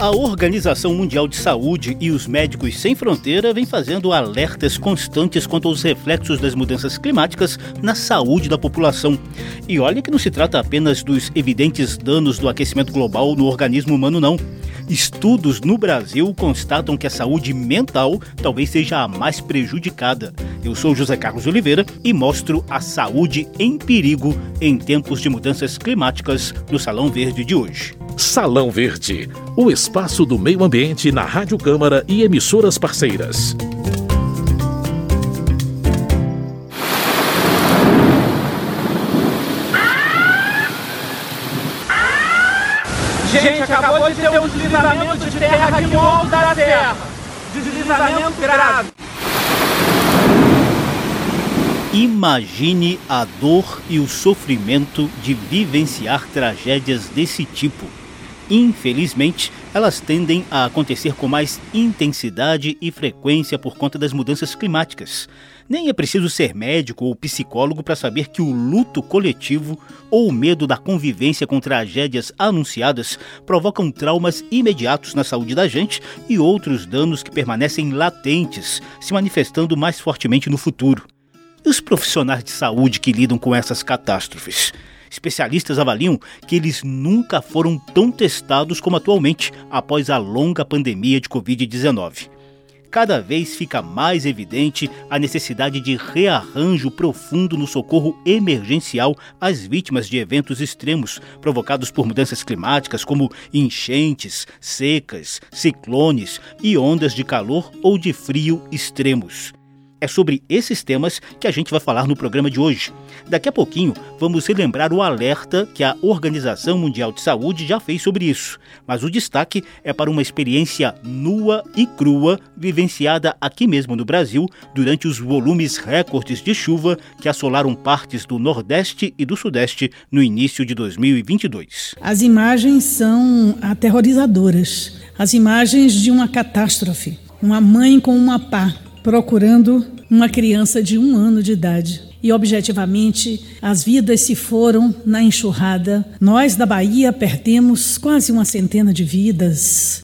A Organização Mundial de Saúde e os Médicos Sem Fronteira vêm fazendo alertas constantes quanto aos reflexos das mudanças climáticas na saúde da população. E olha que não se trata apenas dos evidentes danos do aquecimento global no organismo humano, não. Estudos no Brasil constatam que a saúde mental talvez seja a mais prejudicada. Eu sou José Carlos Oliveira e mostro a saúde em perigo em tempos de mudanças climáticas no Salão Verde de hoje. Salão Verde, o espaço do meio ambiente na Rádio Câmara e emissoras parceiras. Gente, acabou de ter um deslizamento de terra aqui no alto da terra. Deslizamento grave. Imagine a dor e o sofrimento de vivenciar tragédias desse tipo. Infelizmente, elas tendem a acontecer com mais intensidade e frequência por conta das mudanças climáticas. Nem é preciso ser médico ou psicólogo para saber que o luto coletivo ou o medo da convivência com tragédias anunciadas provocam traumas imediatos na saúde da gente e outros danos que permanecem latentes, se manifestando mais fortemente no futuro. E os profissionais de saúde que lidam com essas catástrofes? Especialistas avaliam que eles nunca foram tão testados como atualmente, após a longa pandemia de Covid-19. Cada vez fica mais evidente a necessidade de rearranjo profundo no socorro emergencial às vítimas de eventos extremos provocados por mudanças climáticas, como enchentes, secas, ciclones e ondas de calor ou de frio extremos. É sobre esses temas que a gente vai falar no programa de hoje. Daqui a pouquinho, vamos relembrar o alerta que a Organização Mundial de Saúde já fez sobre isso. Mas o destaque é para uma experiência nua e crua vivenciada aqui mesmo no Brasil durante os volumes recordes de chuva que assolaram partes do Nordeste e do Sudeste no início de 2022. As imagens são aterrorizadoras. As imagens de uma catástrofe. Uma mãe com uma pá procurando uma criança de um ano de idade. E objetivamente, as vidas se foram na enxurrada. Nós da Bahia perdemos quase uma centena de vidas.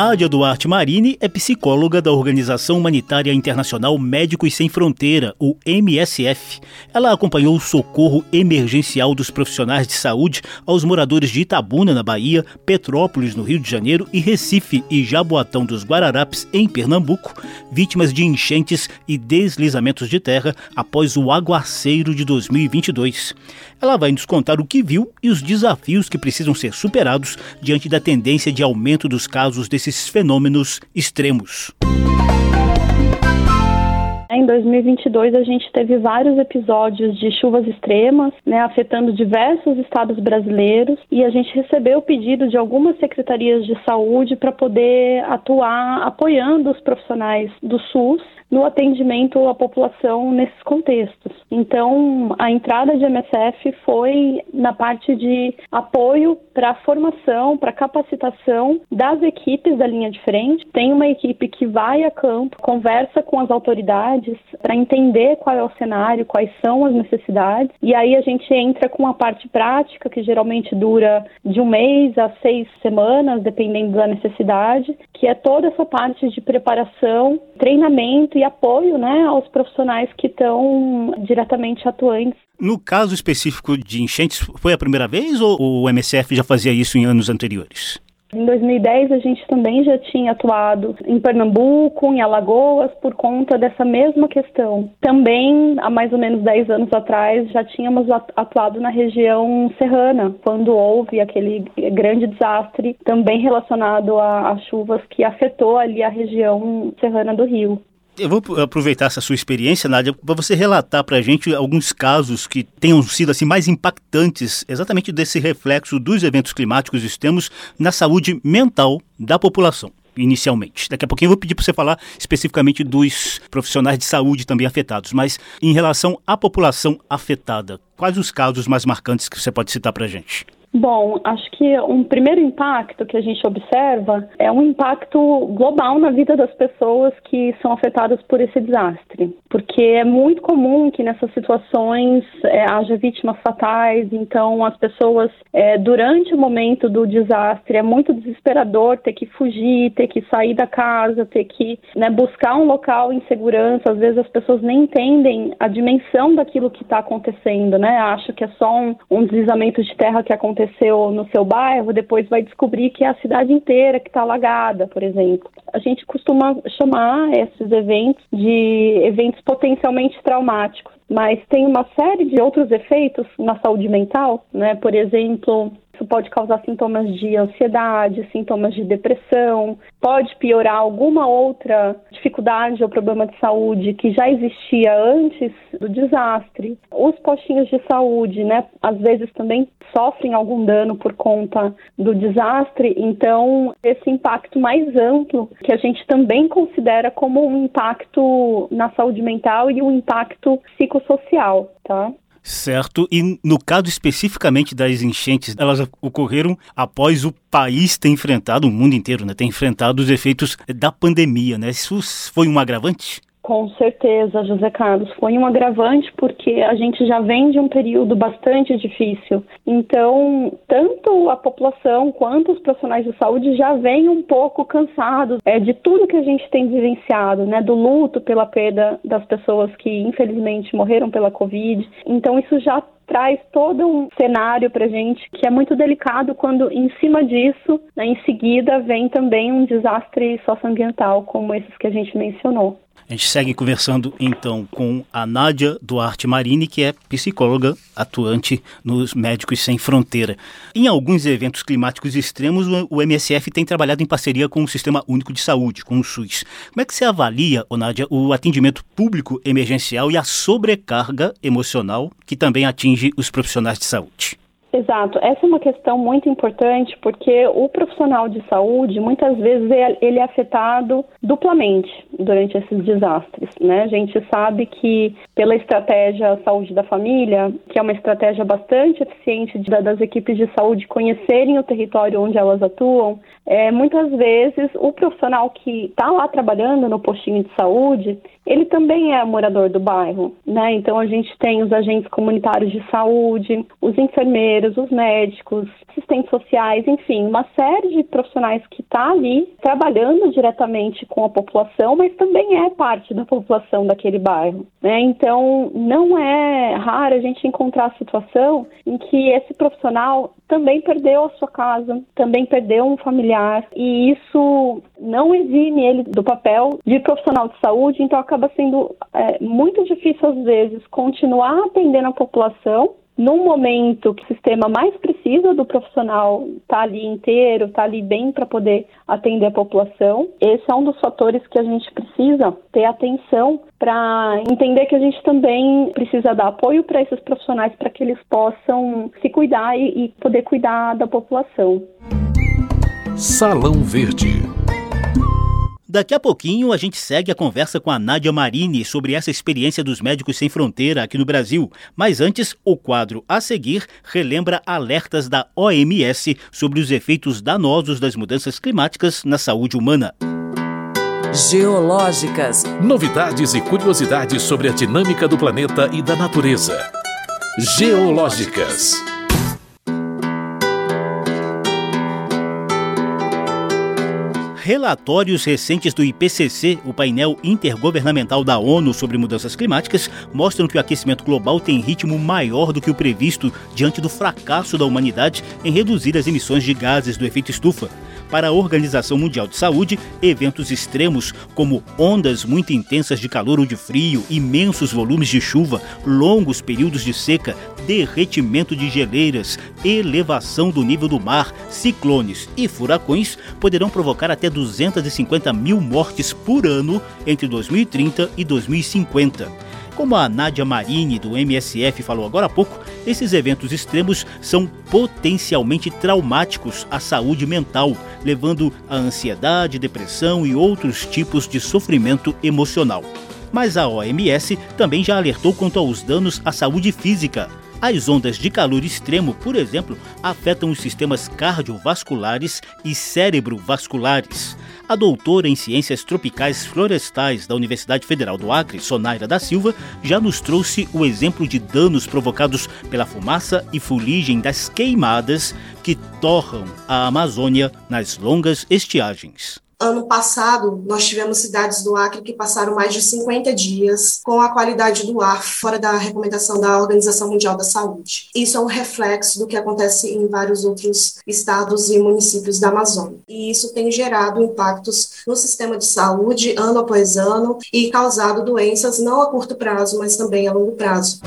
Nádia Duarte Marini é psicóloga da Organização Humanitária Internacional Médicos Sem Fronteira, o MSF. Ela acompanhou o socorro emergencial dos profissionais de saúde aos moradores de Itabuna, na Bahia, Petrópolis, no Rio de Janeiro, e Recife e Jaboatão dos Guararapes, em Pernambuco, vítimas de enchentes e deslizamentos de terra após o aguaceiro de 2022. Ela vai nos contar o que viu e os desafios que precisam ser superados diante da tendência de aumento dos casos de desses fenômenos extremos. Em 2022, a gente teve vários episódios de chuvas extremas, né, afetando diversos estados brasileiros, e a gente recebeu o pedido de algumas secretarias de saúde para poder atuar apoiando os profissionais do SUS no atendimento à população nesses contextos. Então, a entrada de MSF foi na parte de apoio para a formação, para a capacitação das equipes da linha de frente. Tem uma equipe que vai a campo, conversa com as autoridades para entender qual é o cenário, quais são as necessidades, e aí a gente entra com a parte prática, que geralmente dura de um mês a seis semanas, dependendo da necessidade, que é toda essa parte de preparação, treinamento e apoio né, aos profissionais que estão diretamente atuantes. No caso específico de enchentes, foi a primeira vez ou o MSF já fazia isso em anos anteriores? Em 2010, a gente também já tinha atuado em Pernambuco, em Alagoas, por conta dessa mesma questão. Também, há mais ou menos 10 anos atrás, já tínhamos atuado na região serrana, quando houve aquele grande desastre, também relacionado a chuvas que afetou ali a região serrana do Rio. Eu vou aproveitar essa sua experiência, Nádia, para você relatar para a gente alguns casos que tenham sido assim mais impactantes, exatamente desse reflexo dos eventos climáticos extremos na saúde mental da população inicialmente. Daqui a pouquinho eu vou pedir para você falar especificamente dos profissionais de saúde também afetados, mas em relação à população afetada, quais os casos mais marcantes que você pode citar para a gente? Bom, acho que um primeiro impacto que a gente observa é um impacto global na vida das pessoas que são afetadas por esse desastre. Porque é muito comum que nessas situações é, haja vítimas fatais, então as pessoas, é, durante o momento do desastre, é muito desesperador ter que fugir, ter que sair da casa, ter que né, buscar um local em segurança. Às vezes as pessoas nem entendem a dimensão daquilo que está acontecendo, né? Acham que é só um, um deslizamento de terra que aconteceu aconteceu no seu bairro, depois vai descobrir que é a cidade inteira que está alagada, por exemplo. A gente costuma chamar esses eventos de eventos potencialmente traumáticos, mas tem uma série de outros efeitos na saúde mental, né? Por exemplo, pode causar sintomas de ansiedade, sintomas de depressão, pode piorar alguma outra dificuldade ou problema de saúde que já existia antes do desastre. Os postinhos de saúde, né, às vezes também sofrem algum dano por conta do desastre, então esse impacto mais amplo que a gente também considera como um impacto na saúde mental e um impacto psicossocial, tá? Certo. E no caso especificamente das enchentes, elas ocorreram após o país ter enfrentado, o mundo inteiro, né, ter enfrentado os efeitos da pandemia, né? Isso foi um agravante? Com certeza, José Carlos. Foi um agravante porque a gente já vem de um período bastante difícil. Então, tanto a população quanto os profissionais de saúde já vêm um pouco cansados é, de tudo que a gente tem vivenciado, né? Do luto pela perda das pessoas que infelizmente morreram pela Covid. Então, isso já traz todo um cenário para gente que é muito delicado quando, em cima disso, né, em seguida, vem também um desastre socioambiental, como esses que a gente mencionou. A gente segue conversando então com a Nádia Duarte Marini, que é psicóloga atuante nos Médicos Sem Fronteira. Em alguns eventos climáticos extremos, o MSF tem trabalhado em parceria com o Sistema Único de Saúde, com o SUS. Como é que você avalia, Nádia, o atendimento público emergencial e a sobrecarga emocional que também atinge os profissionais de saúde? Exato. Essa é uma questão muito importante porque o profissional de saúde, muitas vezes, é, ele é afetado duplamente durante esses desastres. Né? A gente sabe que, pela estratégia Saúde da Família, que é uma estratégia bastante eficiente das equipes de saúde conhecerem o território onde elas atuam, é, muitas vezes o profissional que está lá trabalhando no postinho de saúde, ele também é morador do bairro, né? Então a gente tem os agentes comunitários de saúde, os enfermeiros, os médicos, assistentes sociais, enfim, uma série de profissionais que está ali trabalhando diretamente com a população, mas também é parte da população daquele bairro, né? Então não é raro a gente encontrar a situação em que esse profissional também perdeu a sua casa, também perdeu um familiar e isso não exime ele do papel de profissional de saúde, então acaba sendo é, muito difícil às vezes continuar atendendo a população num momento que o sistema mais precisa do profissional tá ali inteiro, tá ali bem para poder atender a população. Esse é um dos fatores que a gente precisa ter atenção para entender que a gente também precisa dar apoio para esses profissionais para que eles possam se cuidar e, e poder cuidar da população. Salão Verde. Daqui a pouquinho a gente segue a conversa com a Nádia Marini sobre essa experiência dos Médicos Sem Fronteira aqui no Brasil. Mas antes, o quadro a seguir relembra alertas da OMS sobre os efeitos danosos das mudanças climáticas na saúde humana. Geológicas. Novidades e curiosidades sobre a dinâmica do planeta e da natureza. Geológicas. Relatórios recentes do IPCC, o painel intergovernamental da ONU sobre mudanças climáticas, mostram que o aquecimento global tem ritmo maior do que o previsto diante do fracasso da humanidade em reduzir as emissões de gases do efeito estufa. Para a Organização Mundial de Saúde, eventos extremos como ondas muito intensas de calor ou de frio, imensos volumes de chuva, longos períodos de seca, derretimento de geleiras, elevação do nível do mar, ciclones e furacões poderão provocar até 250 mil mortes por ano entre 2030 e 2050. Como a Nádia Marini, do MSF, falou agora há pouco, esses eventos extremos são potencialmente traumáticos à saúde mental, levando a ansiedade, depressão e outros tipos de sofrimento emocional. Mas a OMS também já alertou quanto aos danos à saúde física. As ondas de calor extremo, por exemplo, afetam os sistemas cardiovasculares e cérebrovasculares. A doutora em Ciências Tropicais Florestais da Universidade Federal do Acre, Sonaira da Silva, já nos trouxe o exemplo de danos provocados pela fumaça e fuligem das queimadas que torram a Amazônia nas longas estiagens. Ano passado, nós tivemos cidades do Acre que passaram mais de 50 dias com a qualidade do ar fora da recomendação da Organização Mundial da Saúde. Isso é um reflexo do que acontece em vários outros estados e municípios da Amazônia. E isso tem gerado impactos no sistema de saúde ano após ano e causado doenças não a curto prazo, mas também a longo prazo.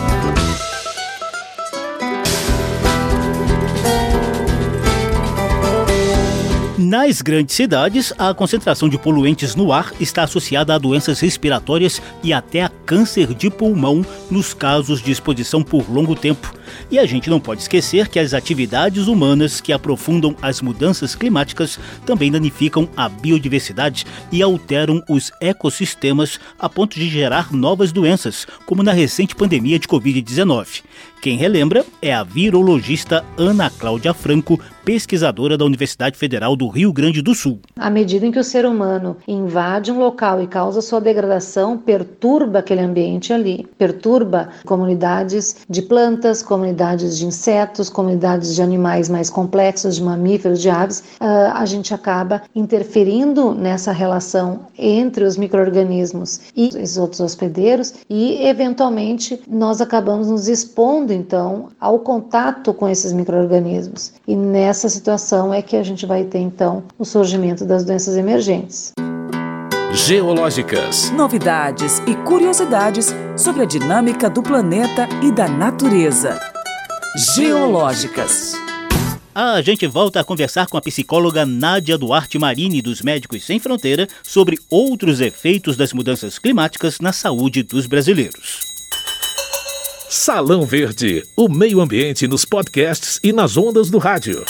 Nas grandes cidades, a concentração de poluentes no ar está associada a doenças respiratórias e até a câncer de pulmão nos casos de exposição por longo tempo. E a gente não pode esquecer que as atividades humanas que aprofundam as mudanças climáticas também danificam a biodiversidade e alteram os ecossistemas a ponto de gerar novas doenças, como na recente pandemia de Covid-19. Quem relembra é a virologista Ana Cláudia Franco, pesquisadora da Universidade Federal do Rio Grande do Sul. À medida em que o ser humano invade um local e causa sua degradação, perturba aquele ambiente ali, perturba comunidades de plantas, comunidades de insetos, comunidades de animais mais complexos, de mamíferos, de aves, ah, a gente acaba interferindo nessa relação entre os micro-organismos e os outros hospedeiros e, eventualmente, nós acabamos nos expondo então ao contato com esses microrganismos. E nessa situação é que a gente vai ter então o surgimento das doenças emergentes. Geológicas. Novidades e curiosidades sobre a dinâmica do planeta e da natureza. Geológicas. A gente volta a conversar com a psicóloga Nádia Duarte Marini, dos Médicos Sem Fronteira, sobre outros efeitos das mudanças climáticas na saúde dos brasileiros. Salão Verde, o meio ambiente nos podcasts e nas ondas do rádio.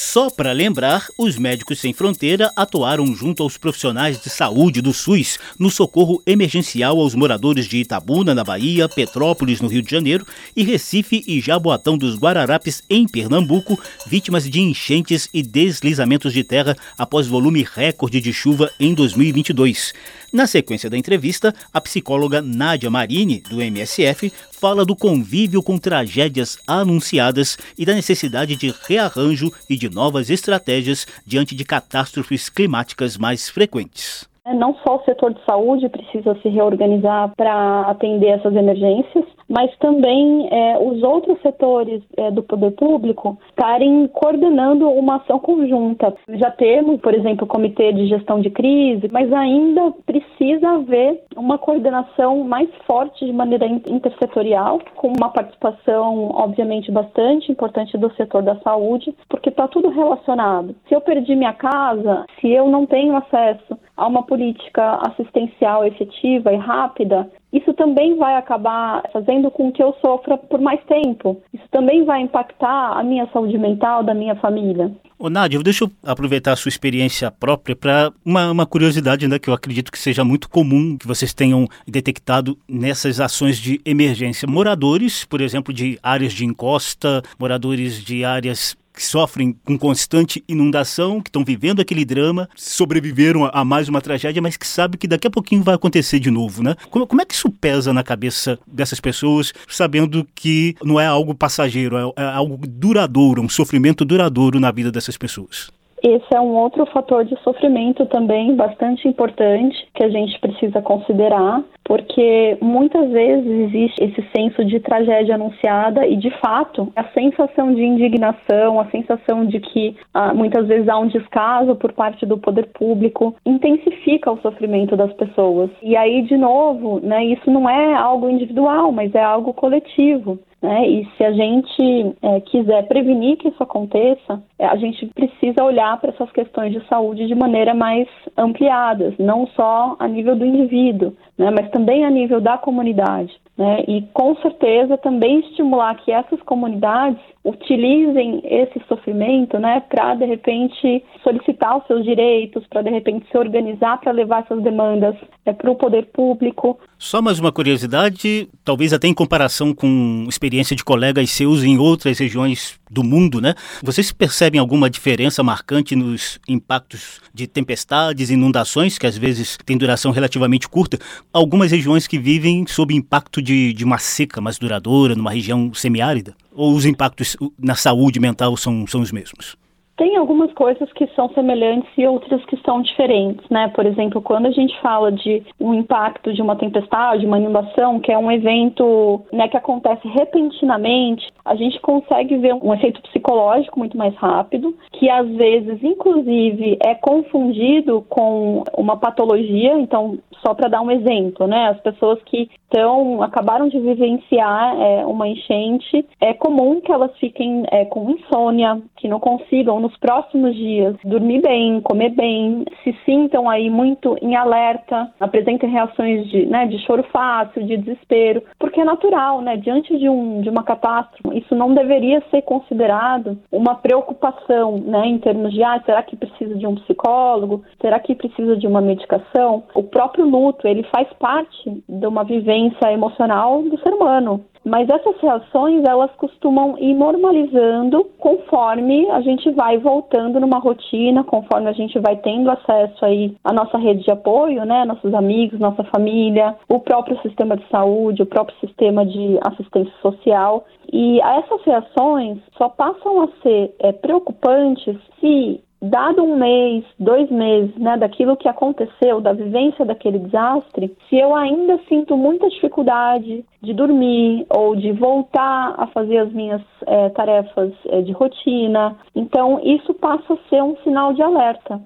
Só para lembrar, os Médicos Sem Fronteira atuaram junto aos profissionais de saúde do SUS no socorro emergencial aos moradores de Itabuna, na Bahia, Petrópolis, no Rio de Janeiro, e Recife e Jaboatão dos Guararapes, em Pernambuco, vítimas de enchentes e deslizamentos de terra após volume recorde de chuva em 2022. Na sequência da entrevista, a psicóloga Nádia Marini, do MSF, fala do convívio com tragédias anunciadas e da necessidade de rearranjo e de novas estratégias diante de catástrofes climáticas mais frequentes. Não só o setor de saúde precisa se reorganizar para atender essas emergências, mas também é, os outros setores é, do poder público estarem coordenando uma ação conjunta. Já temos, por exemplo, o Comitê de Gestão de Crise, mas ainda precisa haver uma coordenação mais forte de maneira intersetorial, com uma participação, obviamente, bastante importante do setor da saúde, porque está tudo relacionado. Se eu perdi minha casa, se eu não tenho acesso a uma política assistencial efetiva e rápida, isso também vai acabar fazendo com que eu sofra por mais tempo. Isso também vai impactar a minha saúde mental da minha família. Ô Nádia, deixa eu aproveitar a sua experiência própria para uma, uma, curiosidade né, que eu acredito que seja muito comum que vocês tenham detectado nessas ações de emergência. Moradores, por exemplo, de áreas de encosta, moradores de áreas que sofrem com constante inundação, que estão vivendo aquele drama, sobreviveram a, mais uma tragédia, mas que sabem que daqui a pouquinho vai acontecer de novo, né? Como, como é que isso pesa na cabeça dessas pessoas, sabendo que não é algo passageiro, é, é algo duradouro, um sofrimento duradouro na vida dessas pessoas? Esse é um outro fator de sofrimento também bastante importante que a gente precisa considerar, porque muitas vezes existe esse senso de tragédia anunciada e, de fato, a sensação de indignação, a sensação de que ah, muitas vezes há um descaso por parte do poder público, intensifica o sofrimento das pessoas. E aí, de novo, né, isso não é algo individual, mas é algo coletivo. Né? E se a gente é, quiser prevenir que isso aconteça, é, a gente precisa olhar para essas questões de saúde de maneira mais ampliadas, não só a nível do indivíduo, né, mas também a nível da comunidade. Né, e com certeza também estimular que essas comunidades utilizem esse sofrimento né, para, de repente, solicitar os seus direitos, para, de repente, se organizar para levar essas demandas é, para o poder público. Só mais uma curiosidade, talvez até em comparação com experiência de colegas seus em outras regiões do mundo, né? Vocês percebem alguma diferença marcante nos impactos de tempestades, inundações, que às vezes têm duração relativamente curta? Algumas regiões que vivem sob impacto de, de uma seca mais duradoura, numa região semiárida? Ou os impactos na saúde mental são, são os mesmos? Tem algumas coisas que são semelhantes e outras que são diferentes, né? Por exemplo, quando a gente fala de um impacto de uma tempestade, uma inundação, que é um evento né, que acontece repentinamente, a gente consegue ver um efeito psicológico muito mais rápido, que às vezes, inclusive, é confundido com uma patologia. Então, só para dar um exemplo, né? As pessoas que estão acabaram de vivenciar é, uma enchente, é comum que elas fiquem é, com insônia, que não consigam nos próximos dias dormir bem, comer bem, se sintam aí muito em alerta, apresentem reações de, né, de choro fácil, de desespero, porque é natural, né? Diante de, um, de uma catástrofe, isso não deveria ser considerado uma preocupação, né? Em termos de, ah, será que precisa de um psicólogo? Será que precisa de uma medicação? O próprio luto, ele faz parte de uma vivência emocional do ser humano. Mas essas reações, elas costumam ir normalizando conforme a gente vai voltando numa rotina, conforme a gente vai tendo acesso aí à nossa rede de apoio, né, nossos amigos, nossa família, o próprio sistema de saúde, o próprio sistema de assistência social. E essas reações só passam a ser é, preocupantes se dado um mês, dois meses, né, daquilo que aconteceu, da vivência daquele desastre, se eu ainda sinto muita dificuldade de dormir ou de voltar a fazer as minhas é, tarefas é, de rotina, então isso passa a ser um sinal de alerta.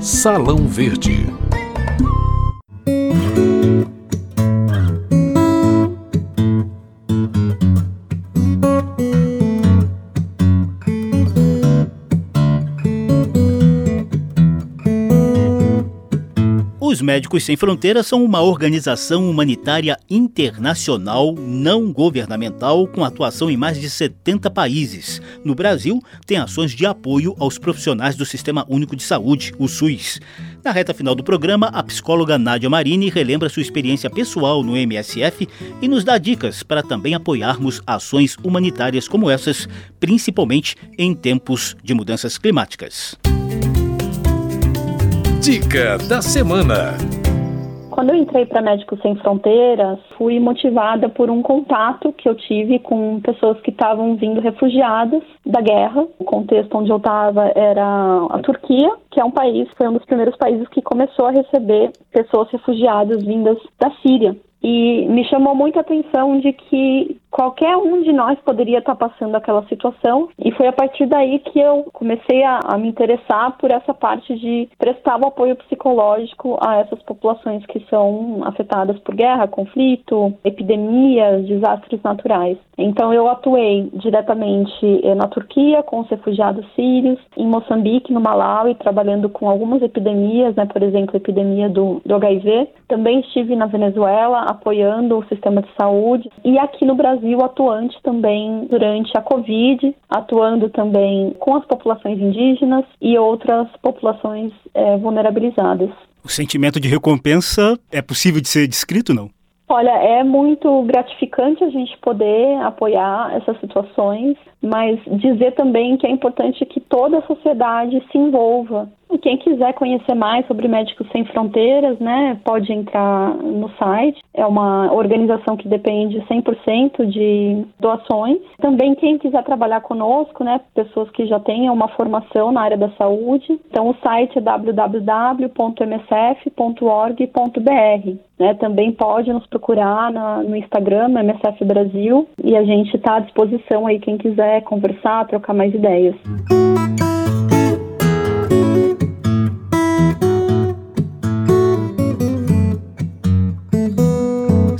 Salão Verde. Médicos Sem Fronteiras são uma organização humanitária internacional não governamental com atuação em mais de 70 países. No Brasil, tem ações de apoio aos profissionais do Sistema Único de Saúde, o SUS. Na reta final do programa, a psicóloga Nádia Marini relembra sua experiência pessoal no MSF e nos dá dicas para também apoiarmos ações humanitárias como essas, principalmente em tempos de mudanças climáticas. Dica da semana. Quando eu entrei para Médicos Sem Fronteiras, fui motivada por um contato que eu tive com pessoas que estavam vindo refugiadas da guerra. O contexto onde eu estava era a Turquia, que é um país, foi um dos primeiros países que começou a receber pessoas refugiadas vindas da Síria. E me chamou muita atenção de que qualquer um de nós poderia estar passando aquela situação. E foi a partir daí que eu comecei a, a, me interessar por essa parte de prestar o apoio psicológico a essas populações que são afetadas por guerra, conflito, epidemias, desastres naturais. Então eu atuei diretamente eh, na Turquia com os refugiados sírios, em Moçambique, no Malawi, trabalhando com algumas epidemias, né, por exemplo, a epidemia do, do HIV. Também estive na Venezuela apoiando o sistema de saúde e aqui no Brasil atuante também durante a Covid, atuando também com as populações indígenas e outras populações é, vulnerabilizadas. O sentimento de recompensa é possível de ser descrito, não? Olha, é muito gratificante a gente poder apoiar essas situações, mas dizer também que é importante que toda a sociedade se envolva quem quiser conhecer mais sobre Médicos Sem Fronteiras, né, pode entrar no site. É uma organização que depende 100% de doações. Também quem quiser trabalhar conosco, né, pessoas que já tenham uma formação na área da saúde. Então o site é www.msf.org.br. Né, também pode nos procurar na, no Instagram, MSF Brasil, e a gente está à disposição aí quem quiser conversar, trocar mais ideias.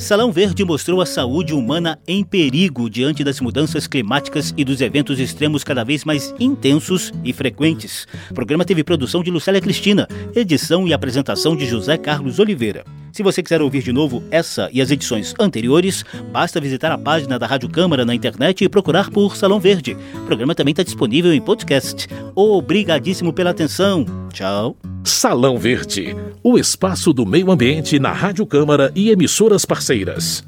Salão Verde mostrou a saúde humana em perigo diante das mudanças climáticas e dos eventos extremos cada vez mais intensos e frequentes. O programa teve produção de Lucélia Cristina, edição e apresentação de José Carlos Oliveira. Se você quiser ouvir de novo essa e as edições anteriores, basta visitar a página da Rádio Câmara na internet e procurar por Salão Verde. O programa também está disponível em podcast. Obrigadíssimo pela atenção. Tchau. Salão Verde, o espaço do meio ambiente na Rádio Câmara e emissoras parceiras.